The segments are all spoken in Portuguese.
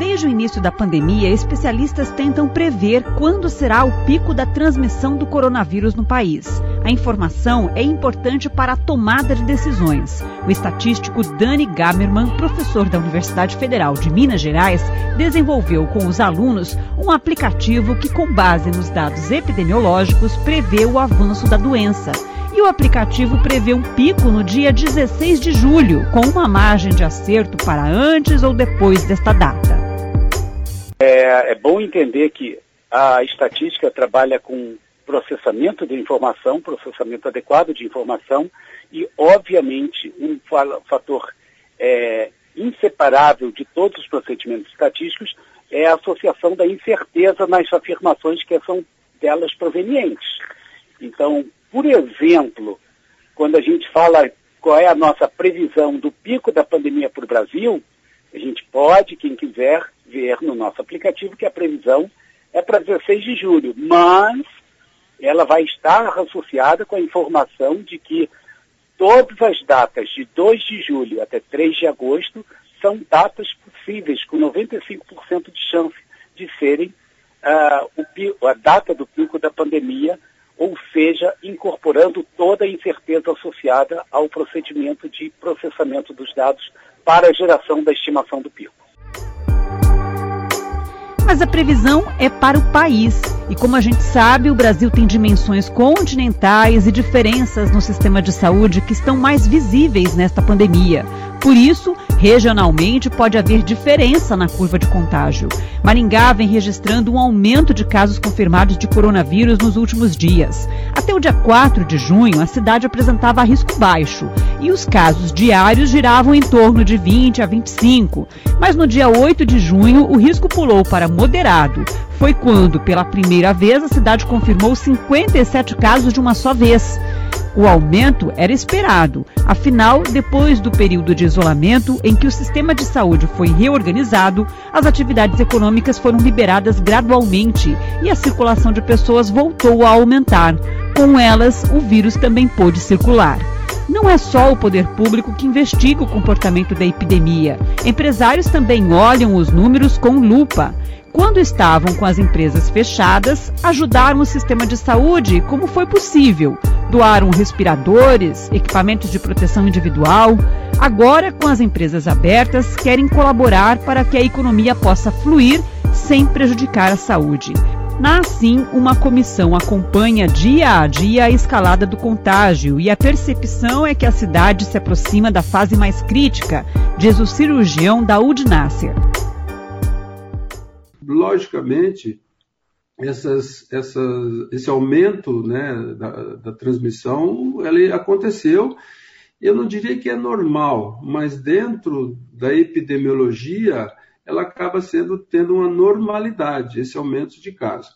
Desde o início da pandemia, especialistas tentam prever quando será o pico da transmissão do coronavírus no país. A informação é importante para a tomada de decisões. O estatístico Dani Gamerman, professor da Universidade Federal de Minas Gerais, desenvolveu com os alunos um aplicativo que, com base nos dados epidemiológicos, prevê o avanço da doença. E o aplicativo prevê um pico no dia 16 de julho, com uma margem de acerto para antes ou depois desta data. É, é bom entender que a estatística trabalha com processamento de informação, processamento adequado de informação e, obviamente, um fator é, inseparável de todos os procedimentos estatísticos é a associação da incerteza nas afirmações que são delas provenientes. Então, por exemplo, quando a gente fala qual é a nossa previsão do pico da pandemia para o Brasil, a gente pode, quem quiser, ver no nosso aplicativo que a previsão é para 16 de julho, mas ela vai estar associada com a informação de que todas as datas de 2 de julho até 3 de agosto são datas possíveis, com 95% de chance de serem uh, a data do pico da pandemia, ou seja, incorporando toda a incerteza associada ao procedimento de processamento dos dados para a geração da estimação do pico. Mas a previsão é para o país. E como a gente sabe, o Brasil tem dimensões continentais e diferenças no sistema de saúde que estão mais visíveis nesta pandemia. Por isso, regionalmente pode haver diferença na curva de contágio. Maringá vem registrando um aumento de casos confirmados de coronavírus nos últimos dias. Até o dia 4 de junho, a cidade apresentava risco baixo e os casos diários giravam em torno de 20 a 25. Mas no dia 8 de junho, o risco pulou para moderado. Foi quando, pela primeira vez, a cidade confirmou 57 casos de uma só vez. O aumento era esperado, afinal, depois do período de isolamento em que o sistema de saúde foi reorganizado, as atividades econômicas foram liberadas gradualmente e a circulação de pessoas voltou a aumentar. Com elas, o vírus também pôde circular. Não é só o poder público que investiga o comportamento da epidemia. Empresários também olham os números com lupa. Quando estavam com as empresas fechadas, ajudaram o sistema de saúde como foi possível. Doaram respiradores, equipamentos de proteção individual. Agora, com as empresas abertas, querem colaborar para que a economia possa fluir sem prejudicar a saúde. Na assim, uma comissão acompanha dia a dia a escalada do contágio e a percepção é que a cidade se aproxima da fase mais crítica, diz o cirurgião da Udnácia logicamente, essas, essas, esse aumento né, da, da transmissão ele aconteceu. Eu não diria que é normal, mas dentro da epidemiologia, ela acaba sendo tendo uma normalidade, esse aumento de casos.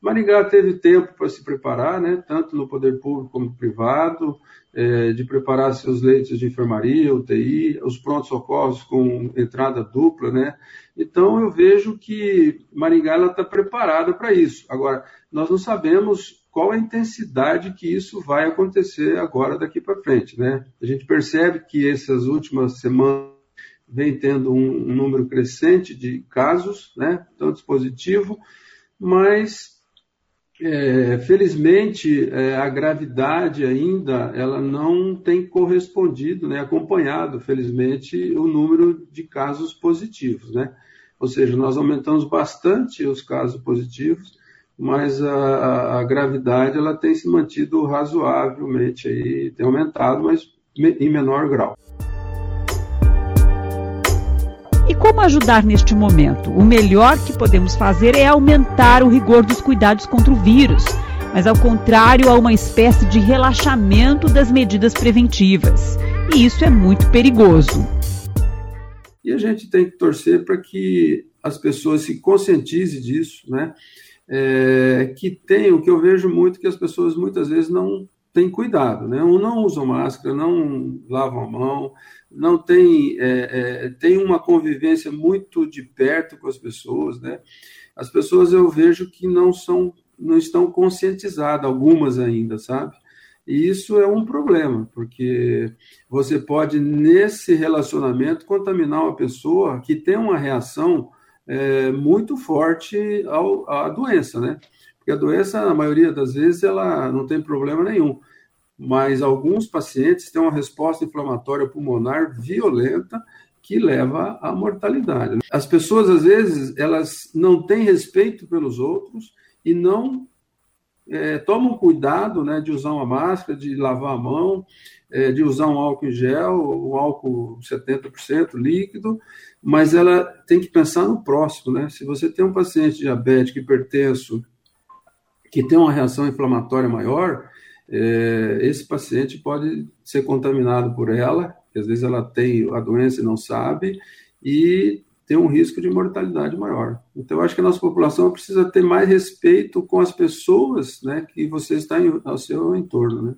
Maringá teve tempo para se preparar, né, tanto no poder público como privado, é, de preparar seus leitos de enfermaria, UTI, os prontos-socorros com entrada dupla, né? Então eu vejo que Maringá está preparada para isso. Agora, nós não sabemos qual a intensidade que isso vai acontecer agora daqui para frente, né? A gente percebe que essas últimas semanas vem tendo um, um número crescente de casos, né? Tanto positivo, mas é, felizmente, é, a gravidade ainda ela não tem correspondido, né, acompanhado, felizmente, o número de casos positivos. Né? Ou seja, nós aumentamos bastante os casos positivos, mas a, a, gravidade ela tem se mantido razoavelmente, aí, tem aumentado, mas em menor grau. E como ajudar neste momento? O melhor que podemos fazer é aumentar o rigor dos cuidados contra o vírus, mas ao contrário, há uma espécie de relaxamento das medidas preventivas. E isso é muito perigoso. E a gente tem que torcer para que as pessoas se conscientizem disso, né? É, que tem o que eu vejo muito que as pessoas muitas vezes não têm cuidado, né? Ou não usam máscara, não lavam a mão, não tem, é, é, tem uma convivência muito de perto com as pessoas, né? As pessoas eu vejo que não são, não estão conscientizadas, algumas ainda, sabe? E isso é um problema, porque você pode, nesse relacionamento, contaminar uma pessoa que tem uma reação é, muito forte ao, à doença, né? Porque a doença, na maioria das vezes, ela não tem problema nenhum. Mas alguns pacientes têm uma resposta inflamatória pulmonar violenta que leva à mortalidade. As pessoas, às vezes, elas não têm respeito pelos outros e não é, tomam cuidado né, de usar uma máscara, de lavar a mão, é, de usar um álcool em gel, um álcool 70% líquido, mas ela tem que pensar no próximo. Né? Se você tem um paciente diabético, hipertenso, que tem uma reação inflamatória maior, é, esse paciente pode ser contaminado por ela, que às vezes ela tem a doença e não sabe, e tem um risco de mortalidade maior. Então, eu acho que a nossa população precisa ter mais respeito com as pessoas né, que você está ao seu entorno. Né?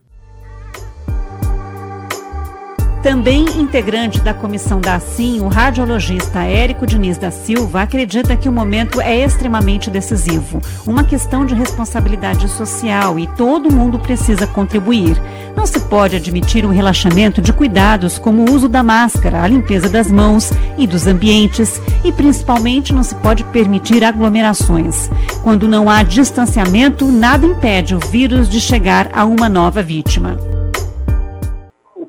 Também integrante da comissão da ASSIM, o radiologista Érico Diniz da Silva acredita que o momento é extremamente decisivo, uma questão de responsabilidade social e todo mundo precisa contribuir. Não se pode admitir um relaxamento de cuidados como o uso da máscara, a limpeza das mãos e dos ambientes e principalmente não se pode permitir aglomerações. Quando não há distanciamento, nada impede o vírus de chegar a uma nova vítima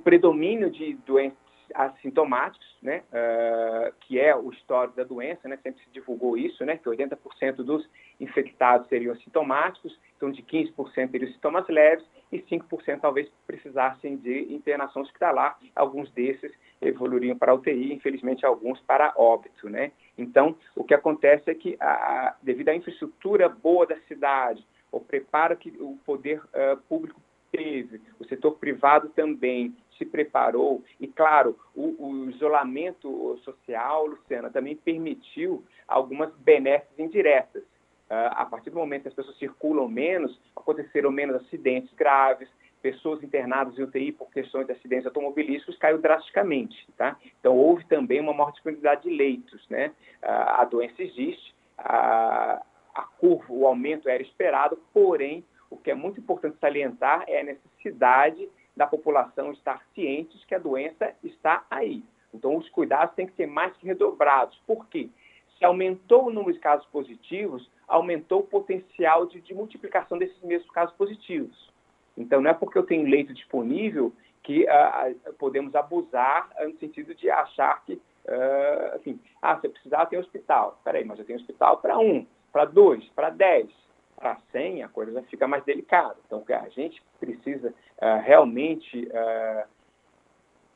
predomínio de doentes assintomáticos, né, uh, que é o histórico da doença, né, sempre se divulgou isso, né, que 80% dos infectados seriam assintomáticos, então de 15% teriam sintomas leves e 5% talvez precisassem de internação hospitalar, alguns desses evoluiriam para UTI, infelizmente alguns para óbito, né. Então, o que acontece é que, a, devido à infraestrutura boa da cidade, o preparo que o poder uh, público teve, o setor privado também se preparou, e claro, o, o isolamento social, Luciana, também permitiu algumas benesses indiretas. Uh, a partir do momento que as pessoas circulam menos, aconteceram menos acidentes graves, pessoas internadas em UTI por questões de acidentes automobilísticos caiu drasticamente, tá? Então houve também uma maior disponibilidade de leitos, né? Uh, a doença existe, uh, a curva, o aumento era esperado, porém o que é muito importante salientar é a necessidade da população estar cientes que a doença está aí. Então, os cuidados têm que ser mais que redobrados. Por quê? Se aumentou o número de casos positivos, aumentou o potencial de, de multiplicação desses mesmos casos positivos. Então, não é porque eu tenho leito disponível que uh, podemos abusar no sentido de achar que, uh, assim, ah, se eu precisar, tem hospital. Espera aí, mas eu tenho hospital para um, para dois, para dez para 100, a coisa fica mais delicada. Então, a gente precisa uh, realmente uh,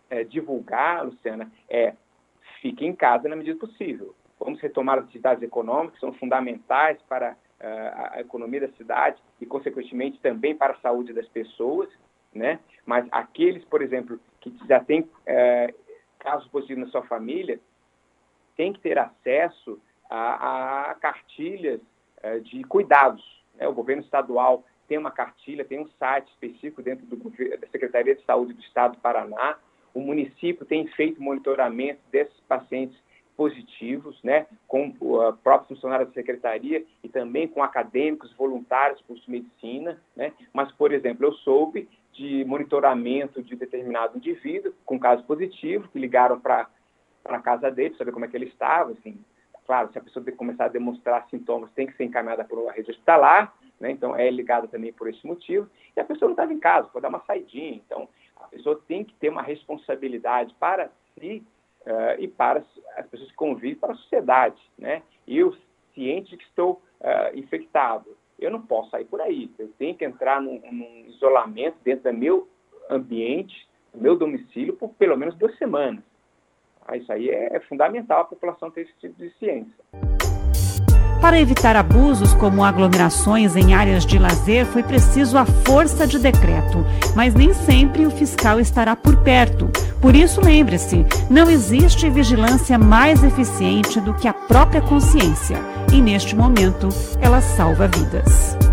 é, divulgar, Luciana, é fique em casa na medida possível. Vamos retomar as atividades econômicas, que são fundamentais para uh, a economia da cidade e, consequentemente, também para a saúde das pessoas, né? Mas aqueles, por exemplo, que já têm casos positivos na sua família, têm que ter acesso a, a cartilhas de cuidados, né? O governo estadual tem uma cartilha, tem um site específico dentro do, da Secretaria de Saúde do Estado do Paraná. O município tem feito monitoramento desses pacientes positivos, né, com o próprio funcionário da secretaria e também com acadêmicos, voluntários, curso de medicina, né? Mas, por exemplo, eu soube de monitoramento de determinado indivíduo com caso positivo, que ligaram para a casa dele, para saber como é que ele estava, assim, Claro, se a pessoa começar a demonstrar sintomas, tem que ser encaminhada para uma rede hospitalar, né? então é ligada também por esse motivo. E a pessoa não estava em casa, pode dar uma saidinha. Então, a pessoa tem que ter uma responsabilidade para si uh, e para as pessoas que convivem, para a sociedade. Né? Eu, ciente de que estou uh, infectado, eu não posso sair por aí. Eu tenho que entrar num, num isolamento dentro do meu ambiente, do meu domicílio, por pelo menos duas semanas. Ah, isso aí é, é fundamental a população ter esse tipo de ciência. Para evitar abusos como aglomerações em áreas de lazer, foi preciso a força de decreto, mas nem sempre o fiscal estará por perto. Por isso, lembre-se: não existe vigilância mais eficiente do que a própria consciência, e neste momento ela salva vidas.